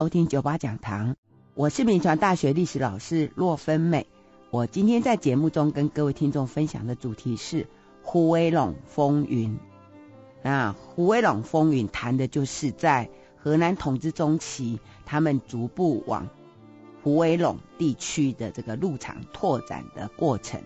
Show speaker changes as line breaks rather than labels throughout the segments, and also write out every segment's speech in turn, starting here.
收听九八讲堂，我是铭传大学历史老师骆芬美。我今天在节目中跟各位听众分享的主题是胡威陇风云。那胡威陇风云谈的就是在河南统治中期，他们逐步往胡威陇地区的这个陆场拓展的过程。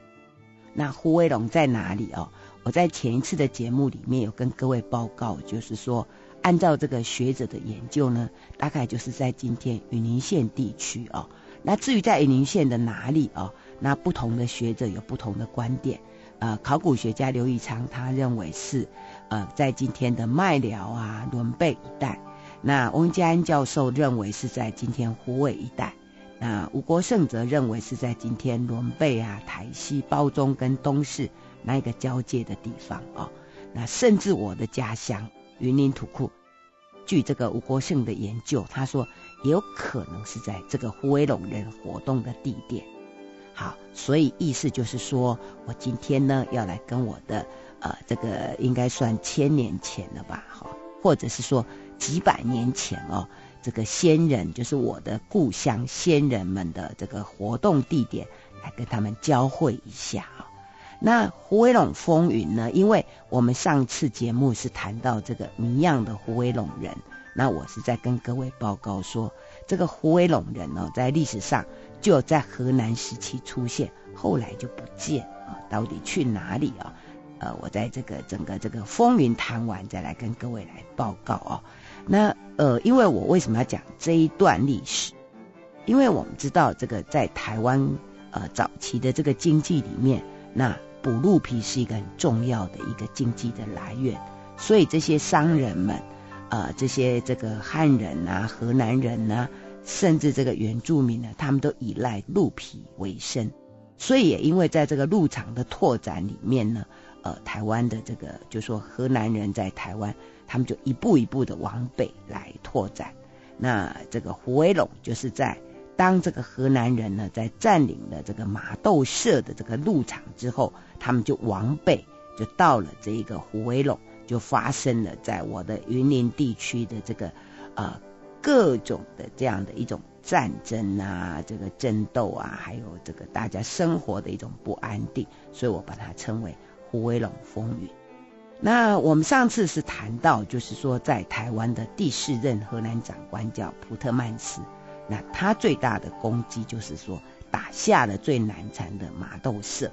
那胡威陇在哪里哦？我在前一次的节目里面有跟各位报告，就是说。按照这个学者的研究呢，大概就是在今天云林县地区哦。那至于在云林县的哪里哦，那不同的学者有不同的观点。呃，考古学家刘以昌他认为是呃在今天的麦寮啊、仑背一带。那翁家安教授认为是在今天虎尾一带。那吴国胜则认为是在今天仑背啊、台西、包中跟东势那一个交界的地方哦。那甚至我的家乡。云林土库，据这个吴国胜的研究，他说也有可能是在这个虎尾陇人活动的地点。好，所以意思就是说，我今天呢要来跟我的呃这个应该算千年前了吧，哈，或者是说几百年前哦，这个先人就是我的故乡先人们的这个活动地点，来跟他们交汇一下。那胡威龙风云呢？因为我们上次节目是谈到这个谜样的胡威龙人，那我是在跟各位报告说，这个胡威龙人呢，在历史上就在河南时期出现，后来就不见啊，到底去哪里啊？呃，我在这个整个这个风云谈完，再来跟各位来报告哦。那呃，因为我为什么要讲这一段历史？因为我们知道这个在台湾呃早期的这个经济里面，那补鹿皮是一个很重要的一个经济的来源，所以这些商人们，呃，这些这个汉人啊、河南人啊，甚至这个原住民呢，他们都依赖鹿皮为生。所以也因为在这个鹿场的拓展里面呢，呃，台湾的这个就说河南人在台湾，他们就一步一步的往北来拓展。那这个虎尾陇就是在。当这个荷兰人呢，在占领了这个马斗社的这个陆场之后，他们就往北，就到了这个虎尾陇，就发生了在我的云林地区的这个呃各种的这样的一种战争啊，这个争斗啊，还有这个大家生活的一种不安定，所以我把它称为虎尾陇风云。那我们上次是谈到，就是说在台湾的第四任荷兰长官叫普特曼斯。那他最大的功绩就是说打下了最难缠的麻豆社，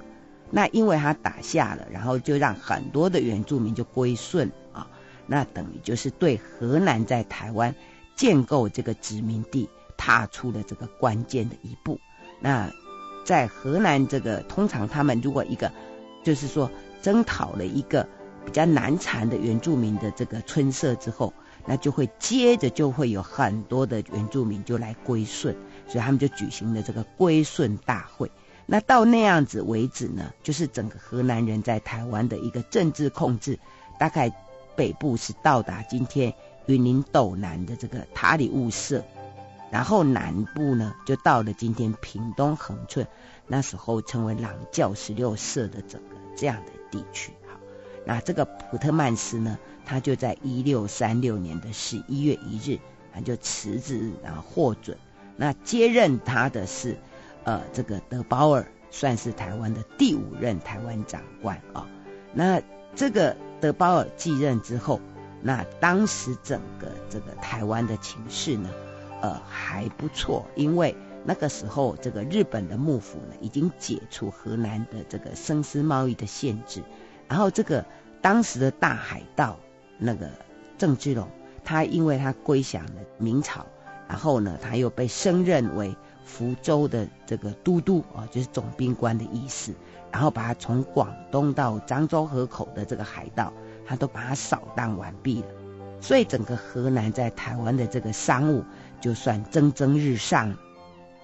那因为他打下了，然后就让很多的原住民就归顺啊，那等于就是对荷兰在台湾建构这个殖民地踏出了这个关键的一步。那在荷兰这个通常他们如果一个就是说征讨了一个比较难缠的原住民的这个村社之后。那就会接着就会有很多的原住民就来归顺，所以他们就举行了这个归顺大会。那到那样子为止呢，就是整个荷兰人在台湾的一个政治控制，大概北部是到达今天云林斗南的这个塔里雾社，然后南部呢就到了今天屏东恒春，那时候称为朗教十六社的整个这样的地区。那这个普特曼斯呢，他就在一六三六年的十一月一日，他就辞职，然后获准。那接任他的是，呃，这个德包尔，算是台湾的第五任台湾长官啊、那这个德包尔继任之后，那当时整个这个台湾的情势呢，呃，还不错，因为那个时候这个日本的幕府呢，已经解除荷兰的这个生丝贸易的限制，然后这个当时的大海盗。那个郑芝龙，他因为他归降了明朝，然后呢，他又被升任为福州的这个都督啊，就是总兵官的意思，然后把他从广东到漳州河口的这个海盗，他都把他扫荡完毕了，所以整个河南在台湾的这个商务就算蒸蒸日上，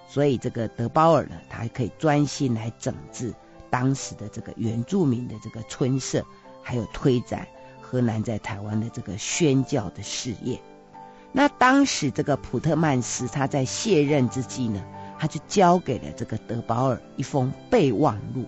所以这个德包尔呢，他还可以专心来整治当时的这个原住民的这个村社，还有推展。荷兰在台湾的这个宣教的事业，那当时这个普特曼斯他在卸任之际呢，他就交给了这个德保尔一封备忘录。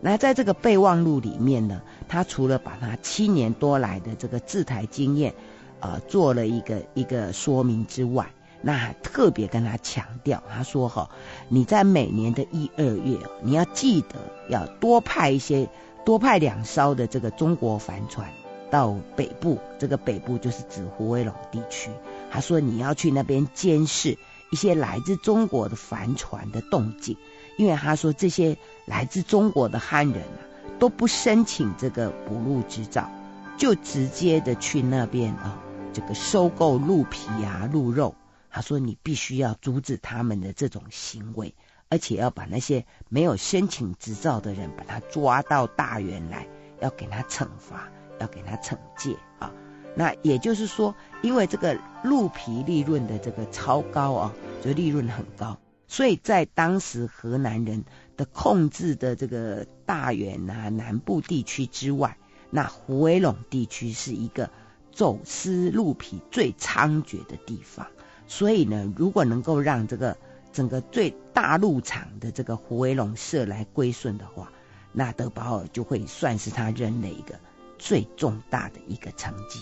那在这个备忘录里面呢，他除了把他七年多来的这个制台经验，呃，做了一个一个说明之外，那特别跟他强调，他说哈，你在每年的一二月，你要记得要多派一些，多派两艘的这个中国帆船到北部，这个北部就是指虎尾陇地区。他说你要去那边监视一些来自中国的帆船的动静，因为他说这些来自中国的汉人啊，都不申请这个捕鹿执照，就直接的去那边啊，这个收购鹿皮啊、鹿肉。他说：“你必须要阻止他们的这种行为，而且要把那些没有申请执照的人，把他抓到大员来，要给他惩罚，要给他惩戒啊。那也就是说，因为这个鹿皮利润的这个超高啊，就利润很高，所以在当时河南人的控制的这个大员啊南部地区之外，那虎尾陇地区是一个走私鹿皮最猖獗的地方。”所以呢，如果能够让这个整个最大鹿场的这个胡威龙社来归顺的话，那德保尔就会算是他任内一个最重大的一个成绩。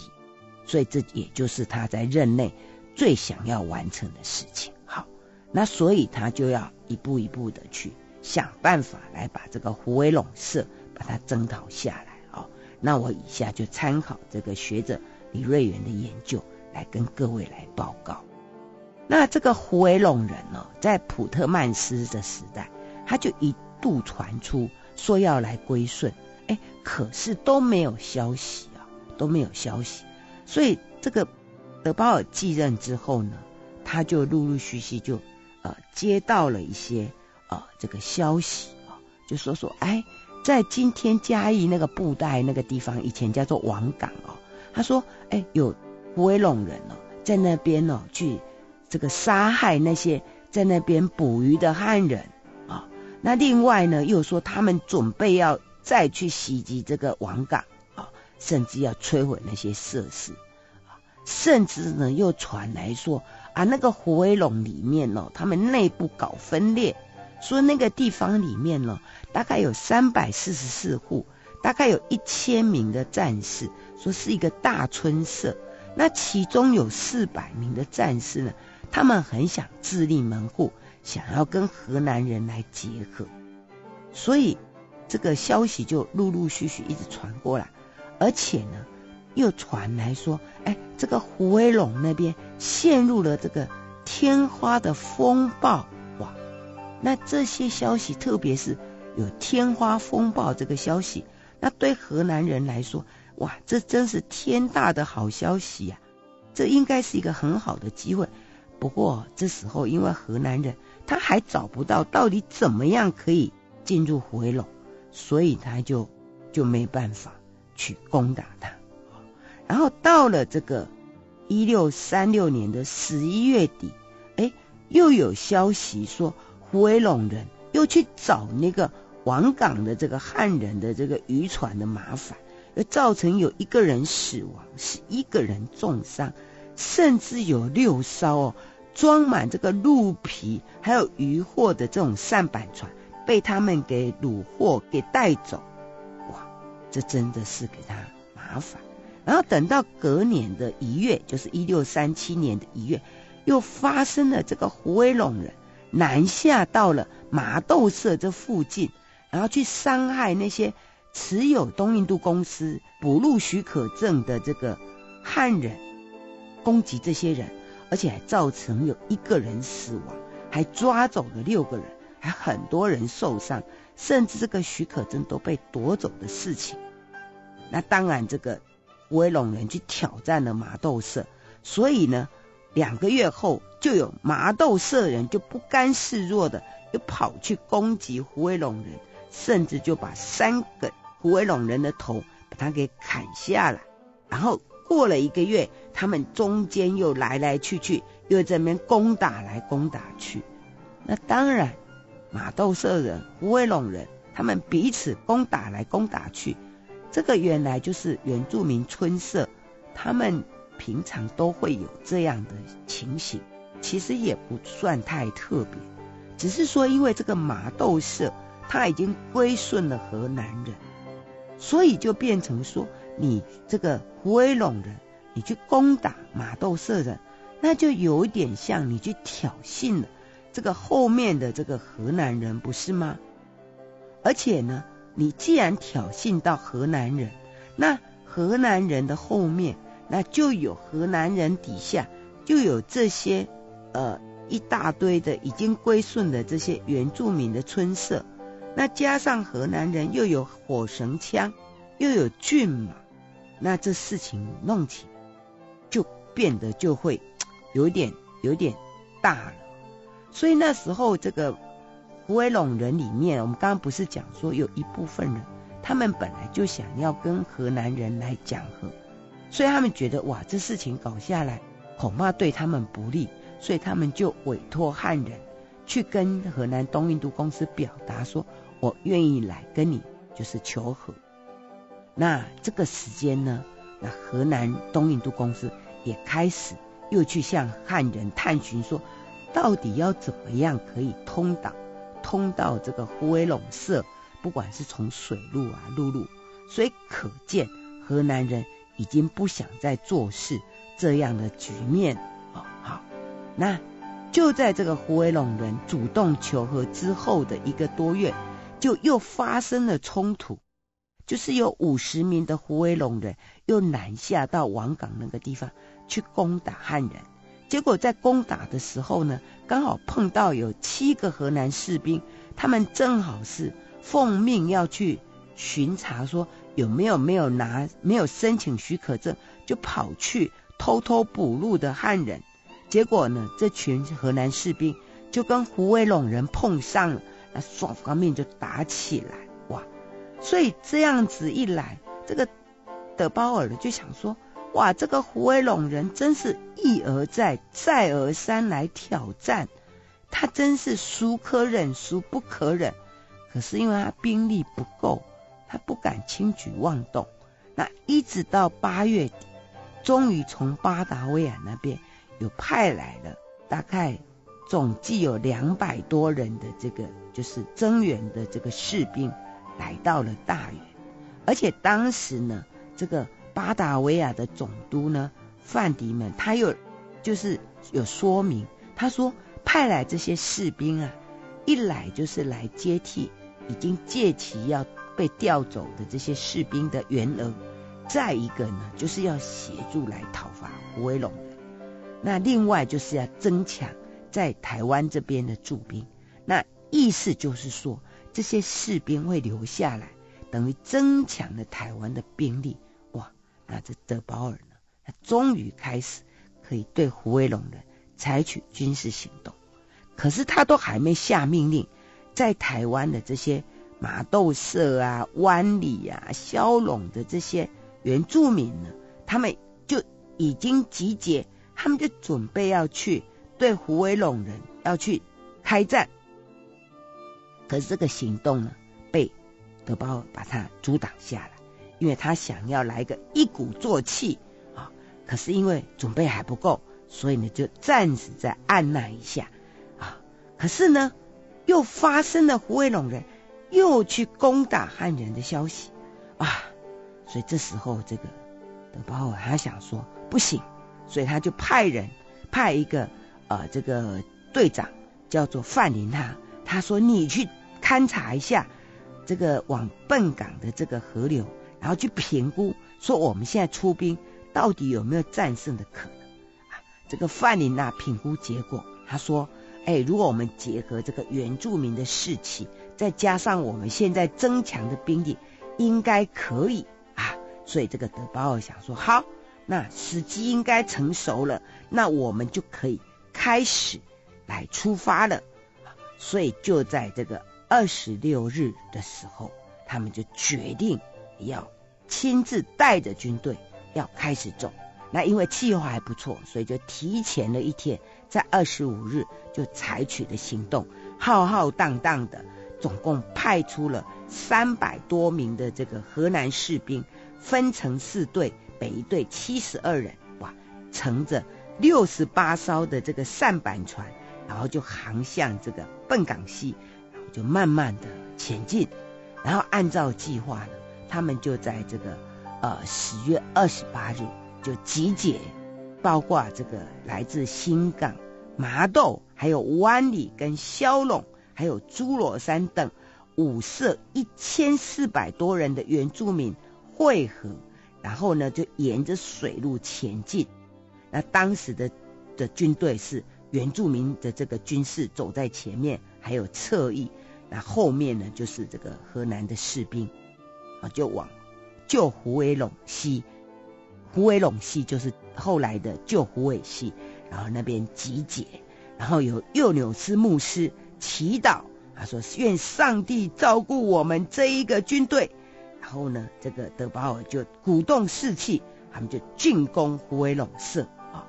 所以这也就是他在任内最想要完成的事情。好，那所以他就要一步一步的去想办法来把这个胡威龙社把它征讨下来。哦，那我以下就参考这个学者李瑞元的研究来跟各位来报告。那这个虎尾陇人呢，在普特曼斯的时代，他就一度传出说要来归顺，哎，可是都没有消息啊，都没有消息。所以这个德保尔继任之后呢，他就陆陆续续就呃接到了一些呃这个消息啊，就说说哎，在今天嘉义那个布袋那个地方，以前叫做王港哦，他说哎有虎尾陇人哦，在那边呢去。这个杀害那些在那边捕鱼的汉人啊，那另外呢，又说他们准备要再去袭击这个王港啊，甚至要摧毁那些设施啊，甚至呢又传来说啊，那个虎尾陇里面呢，他们内部搞分裂，说那个地方里面呢，大概有三百四十四户，大概有一千名的战士，说是一个大村社，那其中有四百名的战士呢。他们很想自立门户，想要跟河南人来结合，所以这个消息就陆陆续续一直传过来，而且呢，又传来说，哎，这个胡威龙那边陷入了这个天花的风暴，哇！那这些消息，特别是有天花风暴这个消息，那对河南人来说，哇，这真是天大的好消息呀！这应该是一个很好的机会。不过这时候，因为河南人他还找不到到底怎么样可以进入虎尾陇，所以他就就没办法去攻打他。然后到了这个一六三六年的十一月底，哎，又有消息说虎尾陇人又去找那个王港的这个汉人的这个渔船的麻烦，而造成有一个人死亡，十一个人重伤。甚至有六艘哦，装满这个鹿皮还有渔获的这种舢板船，被他们给掳获给带走。哇，这真的是给他麻烦。然后等到隔年的一月，就是一六三七年的一月，又发生了这个虎尾陇人南下到了麻豆社这附近，然后去伤害那些持有东印度公司捕鹿许可证的这个汉人。攻击这些人，而且还造成有一个人死亡，还抓走了六个人，还很多人受伤，甚至这个许可证都被夺走的事情。那当然，这个虎尾陇人去挑战了麻豆社，所以呢，两个月后就有麻豆社人就不甘示弱的又跑去攻击虎尾陇人，甚至就把三个虎尾陇人的头把他给砍下来，然后。过了一个月，他们中间又来来去去，又在那边攻打来攻打去。那当然，马豆社人、虎尾陇人，他们彼此攻打来攻打去。这个原来就是原住民村社，他们平常都会有这样的情形，其实也不算太特别，只是说因为这个马豆社他已经归顺了河南人，所以就变成说。你这个虎尾陇人，你去攻打马豆社人，那就有点像你去挑衅了这个后面的这个河南人，不是吗？而且呢，你既然挑衅到河南人，那河南人的后面，那就有河南人底下就有这些呃一大堆的已经归顺的这些原住民的村社，那加上河南人又有火绳枪，又有骏马，那这事情弄起变得就会 有点有点大了。所以那时候这个虎尾陇人里面，我们刚刚不是讲说有一部分人，他们本来就想要跟河南人来讲和。所以他们觉得哇，这事情搞下来恐怕对他们不利，所以他们就委托汉人去跟河南东印度公司表达说，我愿意来跟你就是求和。那这个时间呢，那河南东印度公司也开始又去向汉人探寻说，到底要怎么样可以通岛，通到这个胡威陇社，不管是从水路啊、陆路，所以可见河南人。已经不想再做事这样的局面哦，好，那就在这个胡威陇人主动求和之后的一个多月，就又发生了冲突，就是有五十名的胡威陇人又南下到王岗那个地方去攻打汉人，结果在攻打的时候呢，刚好碰到有七个河南士兵，他们正好是奉命要去巡查说。有没有没有拿没有申请许可证就跑去偷偷捕入的汉人？结果呢，这群河南士兵就跟胡威陇人碰上了，那双方面就打起来，哇！所以这样子一来，这个德包尔就想说，哇，这个虎尾陇人真是一而再再而三来挑战，他真是孰可忍孰不可忍。可是因为他兵力不够。他不敢轻举妄动，那一直到八月底，终于从巴达维亚那边有派来了大概总计有两百多人的这个就是增援的这个士兵来到了大员，而且当时呢，这个巴达维亚的总督呢范迪门他又就是有说明，他说派来这些士兵啊，一来就是来接替已经届期要。被调走的这些士兵的员额，再一个呢，就是要协助来讨伐虎尾陇人。那另外就是要增强在台湾这边的驻兵。那意思就是说，这些士兵会留下来，等于增强了台湾的兵力。哇，那这德保尔呢，他终于开始可以对胡威龙人采取军事行动。可是他都还没下命令，在台湾的这些。麻豆社啊、湾里啊、萧陇的这些原住民呢，他们就已经集结，他们就准备要去对胡威龙人要去开战。可是这个行动呢，被德保尔把他阻挡下来，因为他想要来个一鼓作气啊。可是因为准备还不够，所以呢就暂时再按捺一下啊。可是呢，又发生了虎尾陇人。又去攻打汉人的消息啊，所以这时候这个德保尔他想说不行，所以他就派人派一个呃这个队长叫做范林哈，他说你去勘察一下这个往笨港的这个河流，然后去评估说我们现在出兵到底有没有战胜的可能啊？这个范林娜评估结果，他说哎，如果我们结合这个原住民的士气。再加上我们现在增强的兵力，应该可以啊。所以这个德保尔想说，好，那时机应该成熟了，那我们就可以开始来出发了。所以就在这个二十六日的时候，他们就决定要亲自带着军队要开始走。那因为气候还不错，所以就提前了一天，在二十五日就采取了行动，浩浩荡荡的。总共派出了三百多名的这个河南士兵，分成四队，每一队七十二人，哇，乘着六十八艘的这个扇板船，然后就航向这个笨港溪，然后就慢慢的前进，然后按照计划，他们就在这个呃十月二十八日就集结包括这个来自新港、麻豆，还有湾里跟萧龙，还有朱罗山等五社一千四百多人的原住民会合，然后呢就沿着水路前进。那当时的的军队是原住民的这个军事走在前面，还有侧翼，那后面呢就是这个河南的士兵啊，就往旧虎尾陇溪。虎尾陇西就是后来的旧虎尾西，然后那边集结，然后有右纽斯牧师祈祷，他说：“愿上帝照顾我们这一个军队。”然后呢，这个德保尔就鼓动士气，他们就进攻虎尾陇社啊。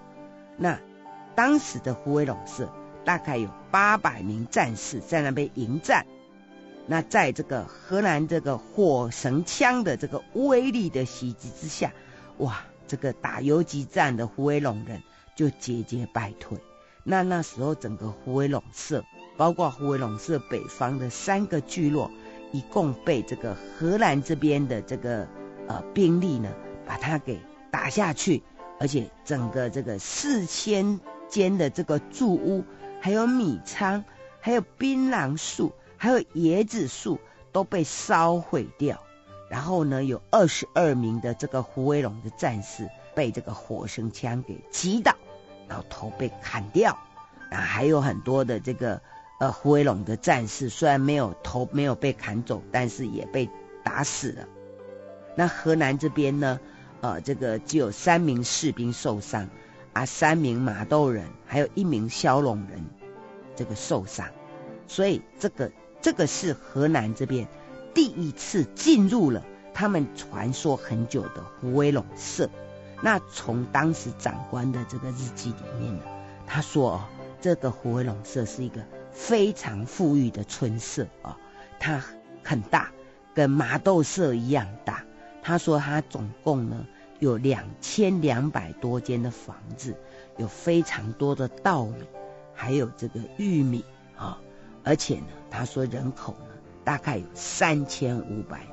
那当时的虎尾陇社大概有八百名战士在那边迎战。那在这个荷兰这个火绳枪的这个威力的袭击之下，哇！这个打游击战的胡威龙人就节节败退。那那时候整个胡威龙社，包括胡威龙社北方的三个聚落，一共被这个荷兰这边的这个呃兵力呢，把它给打下去。而且整个这个四千间的这个住屋，还有米仓，还有槟榔树，还有椰子树都被烧毁掉。然后呢，有二十二名的这个虎尾陇的战士被这个火绳枪给击倒，然后头被砍掉。啊，还有很多的这个呃虎尾陇的战士，虽然没有头没有被砍走，但是也被打死了。那河南这边呢，呃，这个只有三名士兵受伤，啊，三名麻豆人，还有一名萧陇人，这个受伤。所以这个这个是河南这边。第一次进入了他们传说很久的胡威龙社。那从当时长官的这个日记里面呢，他说哦，这个胡威龙社是一个非常富裕的村社啊，它很大，跟麻豆社一样大。他说他总共呢有两千两百多间的房子，有非常多的稻米，还有这个玉米啊，而且呢，他说人口呢。大概有三千五百名。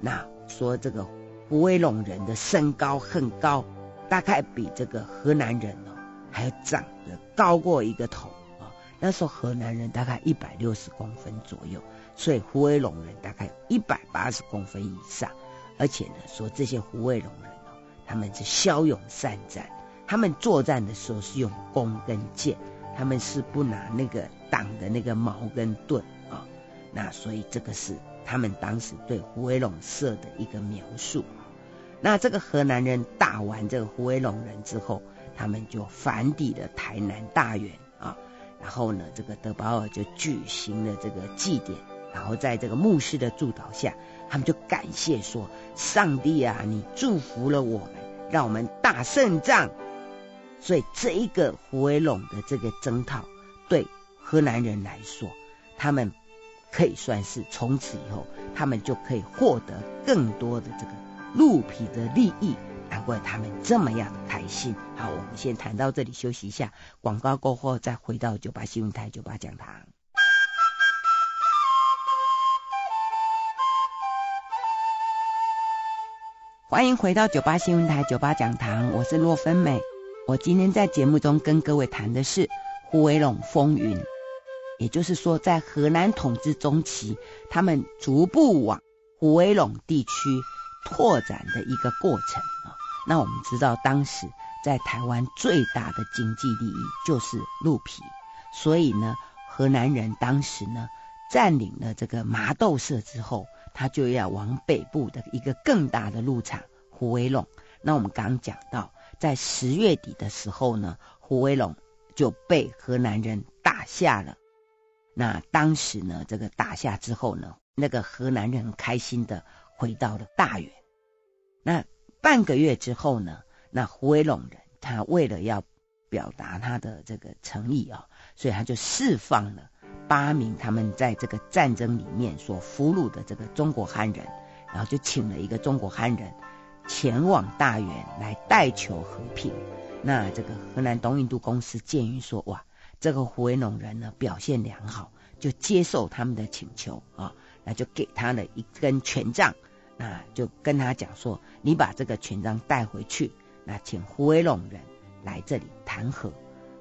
那说这个胡威龙人的身高很高，大概比这个河南人哦还要长得高过一个头啊。那时候河南人大概一百六十公分左右，所以胡威龙人大概一百八十公分以上。而且呢，说这些胡威龙人哦，他们是骁勇善战，他们作战的时候是用弓跟箭，他们是不拿那个挡的那个矛跟盾啊。那所以这个是他们当时对虎尾陇社的一个描述。那这个河南人打完这个虎尾陇人之后，他们就反抵了台南大员啊。然后呢，这个德保尔就举行了这个祭典，然后在这个牧师的祝祷下，他们就感谢说：“上帝啊，你祝福了我们，让我们大胜仗。”所以这一个虎尾陇的这个征讨，对荷兰人来说，他们。可以算是从此以后，他们就可以获得更多的这个鹿皮的利益，难怪他们这么样的开心。好，我们先谈到这里，休息一下，广告过后再回到九八新闻台九八讲堂。欢迎回到九八新闻台九八讲堂，我是洛芬美。我今天在节目中跟各位谈的是胡伟龙风云。也就是说，在荷兰统治中期，他们逐步往虎尾陇地区拓展的一个过程啊。那我们知道，当时在台湾最大的经济利益就是鹿皮，所以呢，荷兰人当时呢占领了这个麻豆社之后，他就要往北部的一个更大的鹿场虎尾陇。那我们刚讲到，在十月底的时候呢，虎尾陇就被荷兰人打下了。那当时呢，这个打下之后呢，那个荷兰人很开心的回到了大原。那半个月之后呢，那虎尾陇人他为了要表达他的这个诚意啊，所以他就释放了八名他们在这个战争里面所俘虏的这个中国汉人，然后就请了一个中国汉人前往大原来代求和平。那这个荷兰东印度公司鉴于说，哇。这个虎尾陇人呢，表现良好，就接受他们的请求啊，那就给他了一根权杖，那就跟他讲说，你把这个权杖带回去，那请虎尾陇人来这里谈和。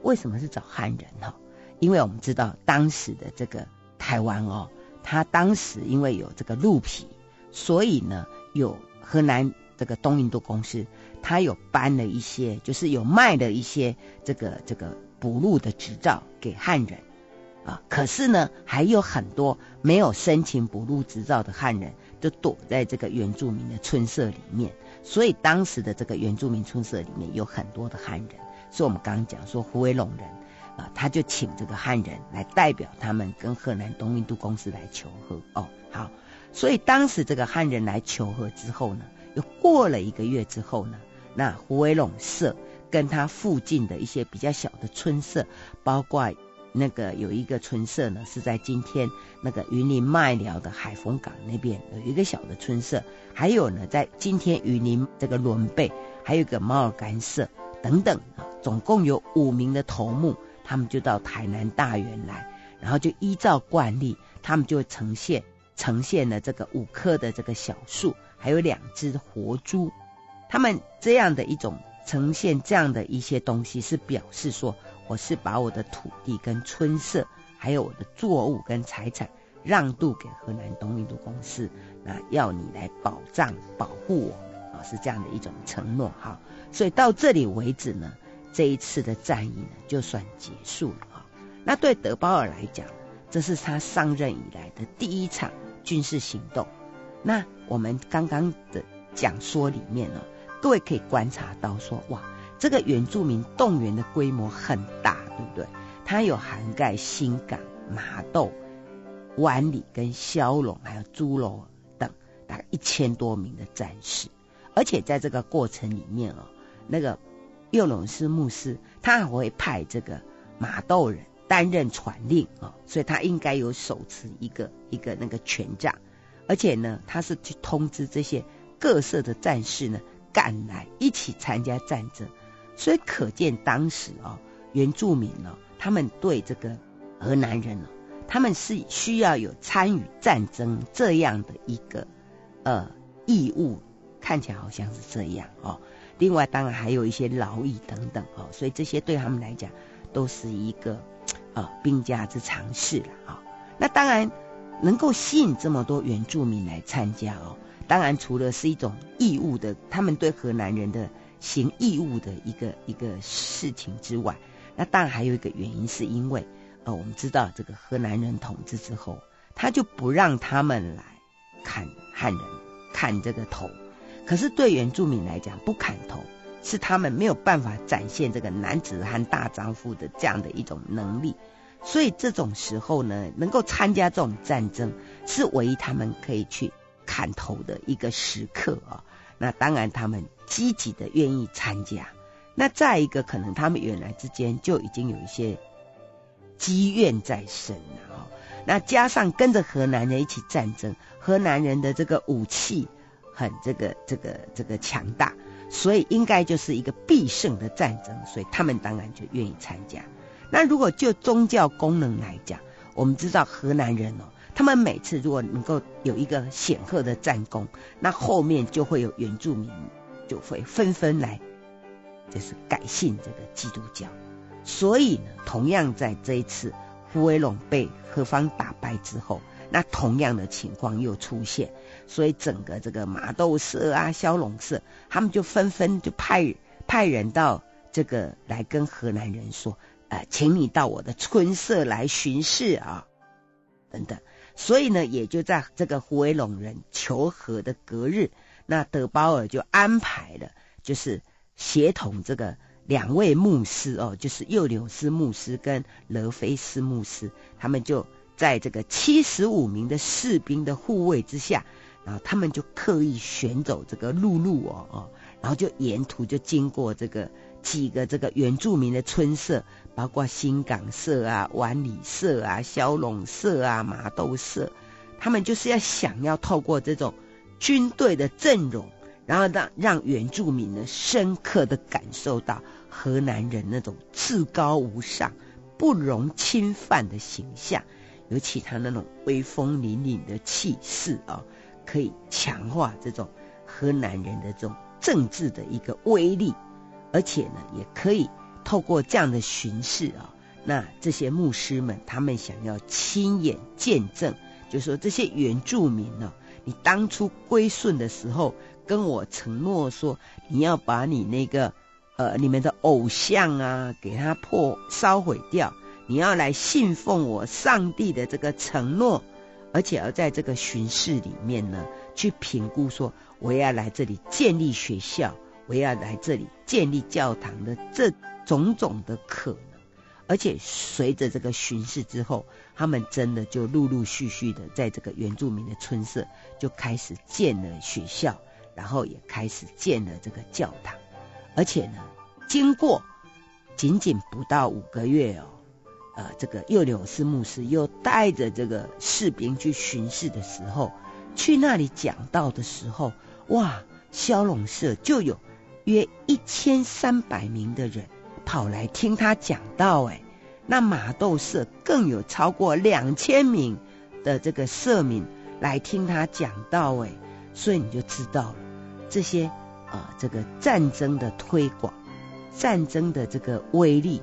为什么是找汉人哈？因为我们知道当时的这个台湾哦，他当时因为有这个鹿皮，所以呢有河南这个东印度公司，他有搬了一些，就是有卖了一些这个这个补录的执照给汉人啊。可是呢，还有很多没有申请补录执照的汉人，就躲在这个原住民的村舍里面。所以当时的这个原住民村舍里面有很多的汉人。所以我们刚刚讲说胡维龙人啊，他就请这个汉人来代表他们跟河南东印度公司来求和哦。好，所以当时这个汉人来求和之后呢，又过了一个月之后呢，那胡维龙社跟他附近的一些比较小的村社，包括那个有一个村社呢，是在今天那个云林麦寮的海丰港那边有一个小的村社，还有呢，在今天云林这个仑背还有一个毛尔干社等等啊。总共有五名的头目，他们就到台南大园来，然后就依照惯例，他们就呈现呈现了这个五棵的这个小树，还有两只活猪。他们这样的一种呈现，这样的一些东西，是表示说，我是把我的土地跟村舍，还有我的作物跟财产让渡给河南东印度公司，那要你来保障保护我啊，是这样的一种承诺哈。所以到这里为止呢。这一次的战役呢，就算结束了哈。那对德保尔来讲，这是他上任以来的第一场军事行动。那我们刚刚的讲说里面呢，各位可以观察到说，哇，这个原住民动员的规模很大，对不对？它有涵盖新港、麻豆、湾里跟萧龙，还有猪楼等，大概一千多名的战士。而且在这个过程里面哦，那个。右龙司牧师，他还会派这个麻豆人担任传令啊，所以他应该有手持一个一个那个权杖，而且呢，他是去通知这些各色的战士呢赶来一起参加战争，所以可见当时啊，原住民呢，他们对这个河南人呢，他们是需要有参与战争这样的一个呃义务，看起来好像是这样哦。另外，当然还有一些劳役等等哦，所以这些对他们来讲都是一个呃兵家之常事了啊。那当然能够吸引这么多原住民来参加哦，当然除了是一种义务的，他们对河南人的行义务的一个一个事情之外，那当然还有一个原因，是因为呃，我们知道这个河南人统治之后，他就不让他们来砍汉人，砍这个头。可是对原住民来讲，不砍头是他们没有办法展现这个男子汉大丈夫的这样的一种能力，所以这种时候呢，能够参加这种战争是唯一他们可以去砍头的一个时刻啊。那当然他们积极的愿意参加。那再一个可能他们原来之间就已经有一些积怨在身了啊。那加上跟着河南人一起战争，河南人的这个武器。很这个这个这个强大，所以应该就是一个必胜的战争，所以他们当然就愿意参加。那如果就宗教功能来讲，我们知道河南人哦，他们每次如果能够有一个显赫的战功，那后面就会有原住民就会纷纷来，就是改信这个基督教。所以呢，同样在这一次胡维龙被何方打败之后，那同样的情况又出现。所以整个这个麻豆社啊、萧龙社，他们就纷纷就派派人到这个来跟河南人说，呃，请你到我的村社来巡视啊，等等。所以呢，也就在这个胡维龙人求和的隔日，那德保尔就安排了，就是协同这个两位牧师哦，就是右柳斯牧师跟勒菲斯牧师，他们就在这个七十五名的士兵的护卫之下。然后他们就刻意选走这个陆路哦哦，然后就沿途就经过这个几个这个原住民的村社，包括新港社啊、湾里社啊、萧陇社啊、麻豆社，他们就是要想要透过这种军队的阵容，然后让让原住民呢深刻的感受到河南人那种至高无上、不容侵犯的形象，尤其他那种威风凛凛的气势啊。可以强化这种河南人的这种政治的一个威力，而且呢，也可以透过这样的巡视啊，那这些牧师们他们想要亲眼见证，就说这些原住民呢，你当初归顺的时候跟我承诺说，你要把你那个呃你们的偶像啊给他破烧毁掉，你要来信奉我上帝的这个承诺。而且要在这个巡视里面呢，去评估说，我要来这里建立学校，我要来这里建立教堂的这种种的可能。而且随着这个巡视之后，他们真的就陆陆续续的在这个原住民的村舍就开始建了学校，然后也开始建了这个教堂。而且呢，经过仅仅不到五个月哦。呃，这个叶柳斯牧师又带着这个士兵去巡视的时候，去那里讲道的时候，哇，萧龙社就有约一千三百名的人跑来听他讲道，哎，那马窦社更有超过两千名的这个社民来听他讲道，哎，所以你就知道了这些啊、这个战争的推广，战争的这个威力。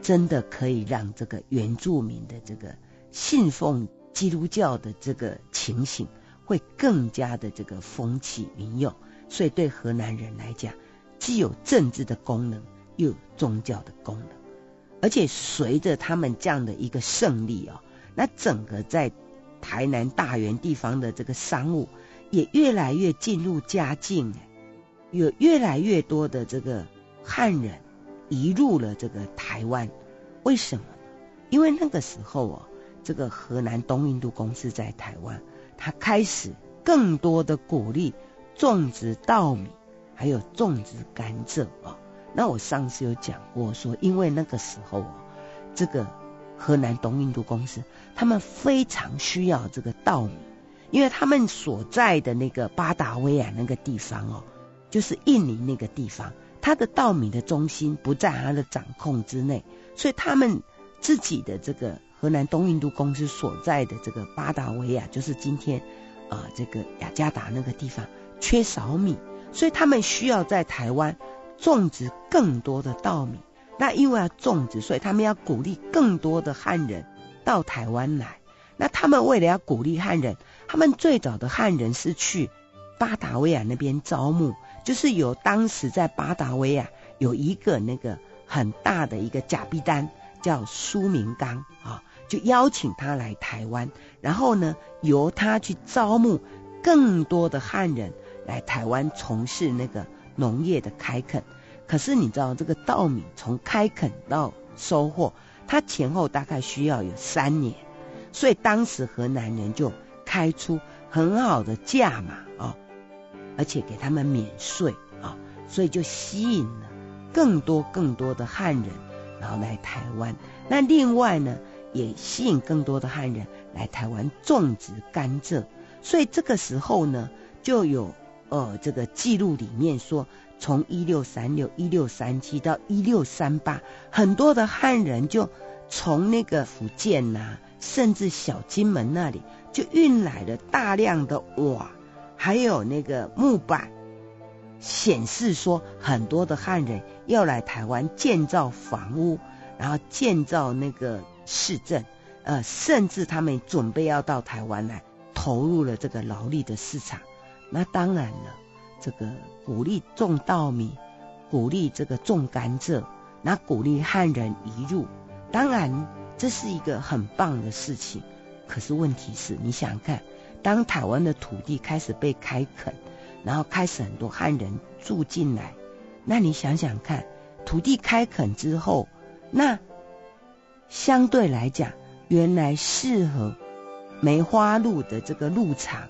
真的可以让这个原住民的这个信奉基督教的这个情形会更加的这个风起云涌，所以对荷兰人来讲，既有政治的功能，又有宗教的功能，而且随着他们这样的一个胜利哦，那整个在台南大园地方的这个商务也越来越进入佳境，有越来越多的这个汉人。移入了这个台湾，为什么？因为那个时候哦，这个河南东印度公司在台湾，他开始更多的鼓励种植稻米，还有种植甘蔗哦。那我上次有讲过说，因为那个时候哦，这个荷兰东印度公司他们非常需要这个稻米，因为他们所在的那个巴达维亚那个地方哦，就是印尼那个地方。它的稻米的中心不在他的掌控之内，所以他们自己的这个荷兰东印度公司所在的这个巴达维亚，就是今天啊、呃、这个雅加达那个地方缺少米，所以他们需要在台湾种植更多的稻米。那因为要种植，所以他们要鼓励更多的汉人到台湾来。那他们为了要鼓励汉人，他们最早的汉人是去巴达维亚那边招募。就是有当时在巴达维亚有一个那个很大的一个假币单叫苏明刚啊，就邀请他来台湾，然后呢由他去招募更多的汉人来台湾从事那个农业的开垦。可是你知道这个稻米从开垦到收获，它前后大概需要有三年，所以当时河南人就开出很好的价码啊。而且给他们免税啊，所以就吸引了更多更多的汉人，然后来台湾。那另外呢，也吸引更多的汉人来台湾种植甘蔗。所以这个时候呢，就有呃这个记录里面说，从一六三六、一六三七到一六三八，很多的汉人就从那个福建呐、甚至小金门那里，就运来了大量的瓦。还有那个木板，显示说很多的汉人要来台湾建造房屋，然后建造那个市政，呃，甚至他们准备要到台湾来投入了这个劳力的市场。那当然了，这个鼓励种稻米，鼓励这个种甘蔗，那鼓励汉人移入，当然这是一个很棒的事情。可是问题是，你想看。当台湾的土地开始被开垦，然后开始很多汉人住进来，那你想想看，土地开垦之后，那相对来讲，原来适合梅花鹿的这个鹿场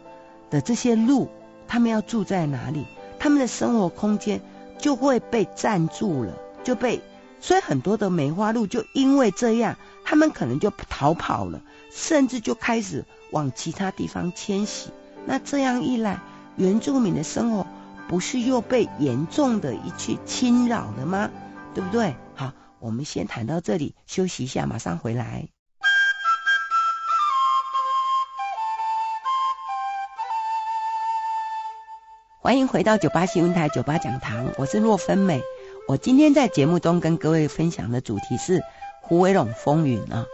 的这些鹿，他们要住在哪里？他们的生活空间就会被占住了，就被，所以很多的梅花鹿就因为这样，他们可能就逃跑了，甚至就开始。往其他地方迁徙，那这样一来，原住民的生活不是又被严重的一去侵扰了吗？对不对？好，我们先谈到这里，休息一下，马上回来。欢迎回到九八新闻台九八讲堂，我是洛芬美。我今天在节目中跟各位分享的主题是虎尾陇风云啊，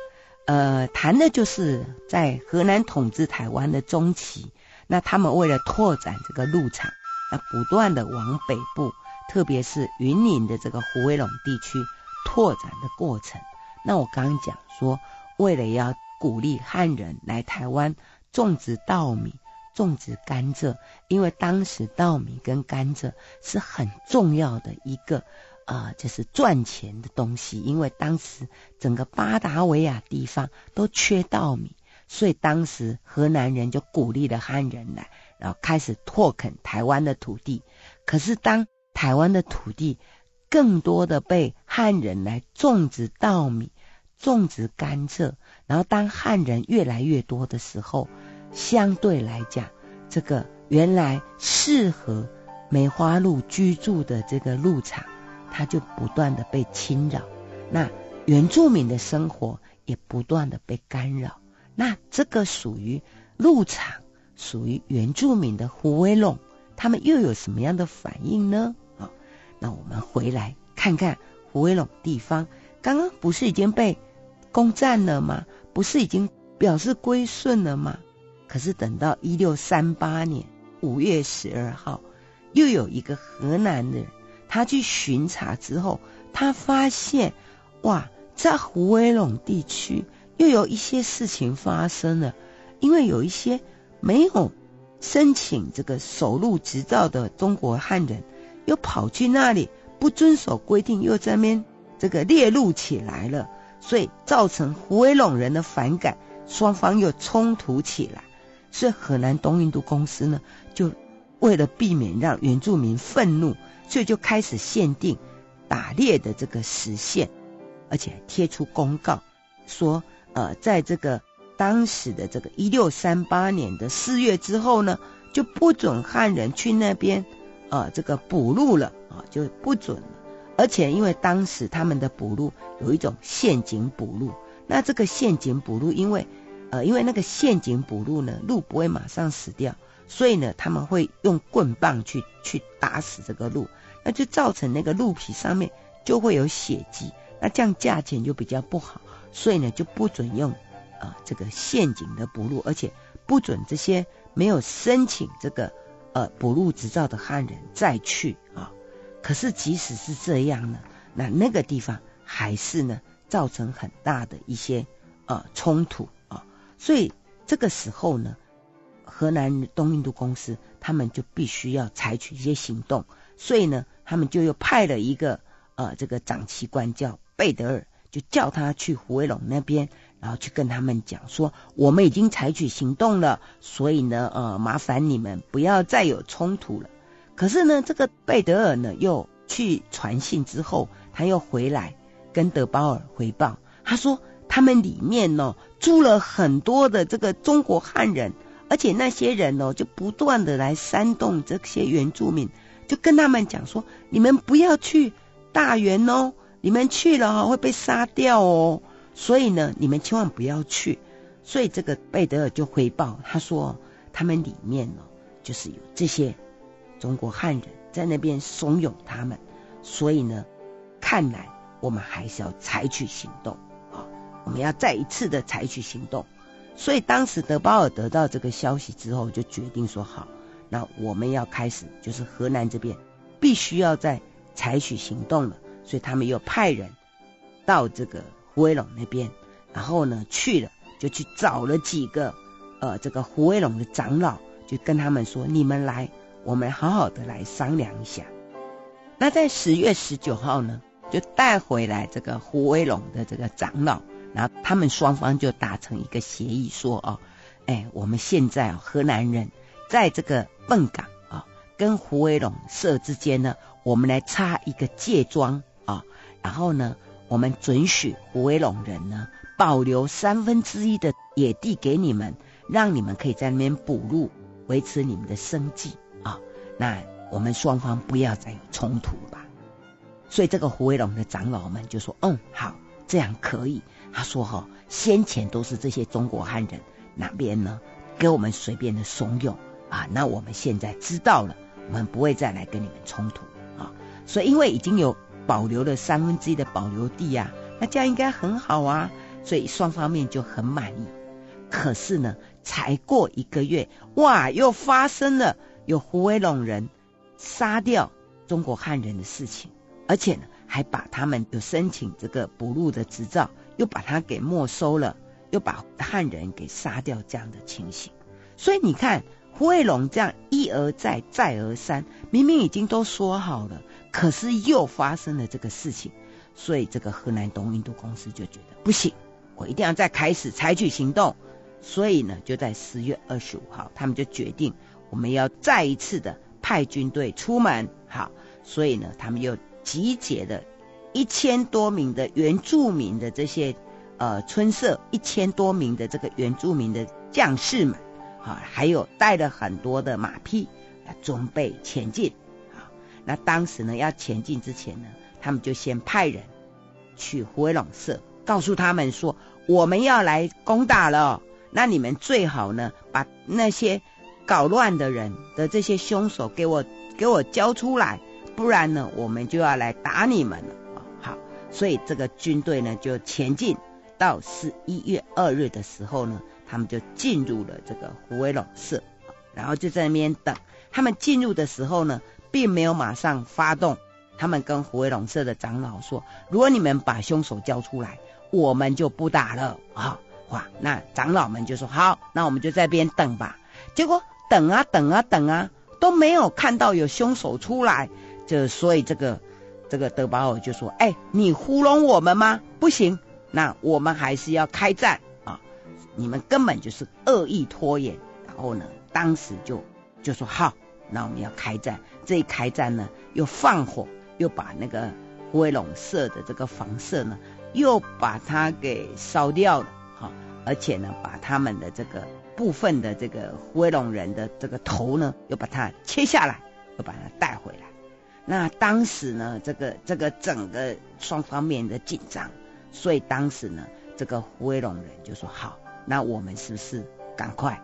呃，谈的就是在河南统治台湾的中期，那他们为了拓展这个路场，那不断的往北部，特别是云林的这个虎尾陇地区拓展的过程。那我刚刚讲说，为了要鼓励汉人来台湾种植稻米。种植甘蔗，因为当时稻米跟甘蔗是很重要的一个，呃，就是赚钱的东西。因为当时整个巴达维亚地方都缺稻米，所以当时河南人就鼓励了汉人来，然后开始拓垦台湾的土地。可是当台湾的土地更多的被汉人来种植稻米、种植甘蔗，然后当汉人越来越多的时候，相对来讲，这个原来适合梅花鹿居住的这个鹿场，它就不断的被侵扰，那原住民的生活也不断的被干扰。那这个属于鹿场，属于原住民的胡威龙，他们又有什么样的反应呢？啊，那我们回来看看胡威龙地方，刚刚不是已经被攻占了吗？不是已经表示归顺了吗？可是等到一六三八年五月十二号，又有一个河南的人，他去巡查之后，他发现，哇，在胡威陇地区又有一些事情发生了，因为有一些没有申请这个守陆执照的中国汉人，又跑去那里不遵守规定，又在那边这个猎鹿起来了，所以造成胡威陇人的反感，双方又冲突起来。是河南东印度公司呢，就为了避免让原住民愤怒，所以就开始限定打猎的这个时限，而且贴出公告说，呃，在这个当时的这个一六三八年的四月之后呢，就不准汉人去那边，呃，这个捕鹿了啊，就不准了。而且因为当时他们的捕鹿有一种陷阱捕鹿，那这个陷阱捕鹿因为。呃，因为那个陷阱捕鹿呢，鹿不会马上死掉，所以呢，他们会用棍棒去去打死这个鹿，那就造成那个鹿皮上面就会有血迹，那这样价钱就比较不好，所以呢，就不准用呃这个陷阱的捕鹿，而且不准这些没有申请这个呃捕鹿执照的汉人再去啊。可是即使是这样呢，那那个地方还是呢造成很大的一些呃冲突。所以这个时候呢，河南东印度公司他们就必须要采取一些行动，所以呢，他们就又派了一个呃这个长期官叫贝德尔，就叫他去胡威龙那边，然后去跟他们讲说，我们已经采取行动了，所以呢，呃，麻烦你们不要再有冲突了。可是呢，这个贝德尔呢又去传信之后，他又回来跟德包尔回报，他说。他们里面呢住了很多的这个中国汉人，而且那些人呢就不断的来煽动这些原住民，就跟他们讲说：你们不要去大原哦，你们去了会被杀掉哦。所以呢，你们千万不要去。所以这个贝德尔就回报他说，他们里面呢就是有这些中国汉人在那边怂恿他们，所以呢，看来我们还是要采取行动。我们要再一次的采取行动，所以当时德包尔得到这个消息之后，就决定说好，那我们要开始，就是河南这边必须要再采取行动了。所以他们又派人到这个胡威龙那边，然后呢去了，就去找了几个呃这个胡威龙的长老，就跟他们说：你们来，我们好好的来商量一下。那在十月十九号呢，就带回来这个胡威龙的这个长老。然后他们双方就达成一个协议，说哦，哎，我们现在河南人在这个笨港啊，跟胡威龙社之间呢，我们来插一个界桩啊，然后呢，我们准许胡威龙人呢保留三分之一的野地给你们，让你们可以在那边补路，维持你们的生计啊。那我们双方不要再有冲突吧。所以这个胡威龙的长老们就说，嗯，好，这样可以。他说：“哈，先前都是这些中国汉人那边呢，给我们随便的怂恿啊。那我们现在知道了，我们不会再来跟你们冲突啊。所以，因为已经有保留了三分之一的保留地呀、啊，那这样应该很好啊，所以双方面就很满意。可是呢，才过一个月，哇，又发生了有胡维龙人杀掉中国汉人的事情，而且呢，还把他们有申请这个补录的执照，又把他给没收了，又把汉人给杀掉这样的情形。所以你看，胡维龙这样一而再，再而三，明明已经都说好了，可是又发生了这个事情，所以这个河南东印度公司就觉得不行，我一定要再开始采取行动。所以呢，就在十月二十五号，他们就决定我们要再一次的派军队出门。好，所以呢，他们又集结了一千多名的原住民的这些呃村社，一千多名的这个原住民的将士们，啊，还有带了很多的马匹来准备前进。啊，那当时呢，要前进之前呢，他们就先派人去虎尾仑社，告诉他们说，我们要来攻打了。那你们最好呢，把那些搞乱的人的这些凶手给我给我交出来，不然呢，我们就要来打你们了。所以这个军队呢就前进，到十一月二日的时候呢，他们就进入了这个虎尾仑社，然后就在那边等。他们进入的时候呢，并没有马上发动，他们跟虎尾仑社的长老说：“如果你们把凶手交出来，我们就不打了。”啊。哇，那长老们就说好，那我们就在边等吧。结果等啊等啊等啊，都没有看到有凶手出来，就所以这个这个德保尔就说：“哎，你糊弄我们吗？不行，那我们还是要开战啊！你们根本就是恶意拖延。”然后呢，当时就就说好，那我们要开战。这一开战呢，又放火，又把那个威龙社的这个房舍呢，又把它给烧掉了。哈而且呢，把他们的这个部分的这个威龙人的这个头呢，又把它切下来，又把它带回来。那当时呢，这个这个整个双方面的紧张，所以当时呢，这个胡威龙人就说：“好，那我们是不是赶快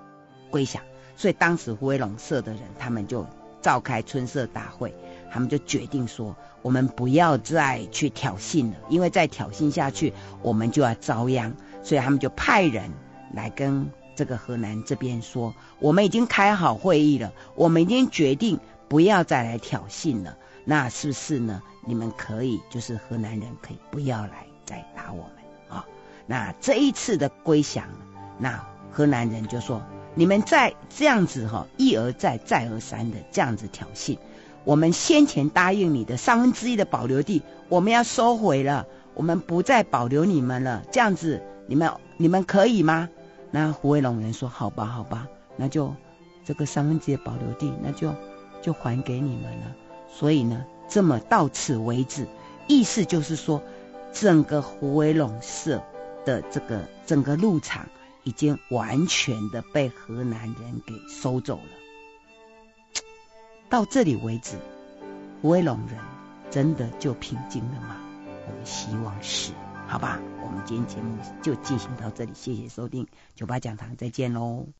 归降？”所以当时胡威龙社的人，他们就召开春社大会，他们就决定说：“我们不要再去挑衅了，因为再挑衅下去，我们就要遭殃。”所以他们就派人来跟这个河南这边说：“我们已经开好会议了，我们已经决定不要再来挑衅了。那是不是呢？你们可以，就是河南人可以不要来再打我们啊？那这一次的归降，那河南人就说：你们再这样子哈，一而再，再而三的这样子挑衅，我们先前答应你的三分之一的保留地，我们要收回了，我们不再保留你们了，这样子。”你们你们可以吗？那虎尾仑人说：“好吧，好吧，那就这个三分之一的保留地，那就就还给你们了。”所以呢，这么到此为止，意思就是说，整个虎尾仑社的这个整个鹿场已经完全的被河南人给收走了。到这里为止，虎尾仑人真的就平静了吗？我们希望是。好吧，我们今天节目就进行到这里，谢谢收听九八讲堂，再见喽。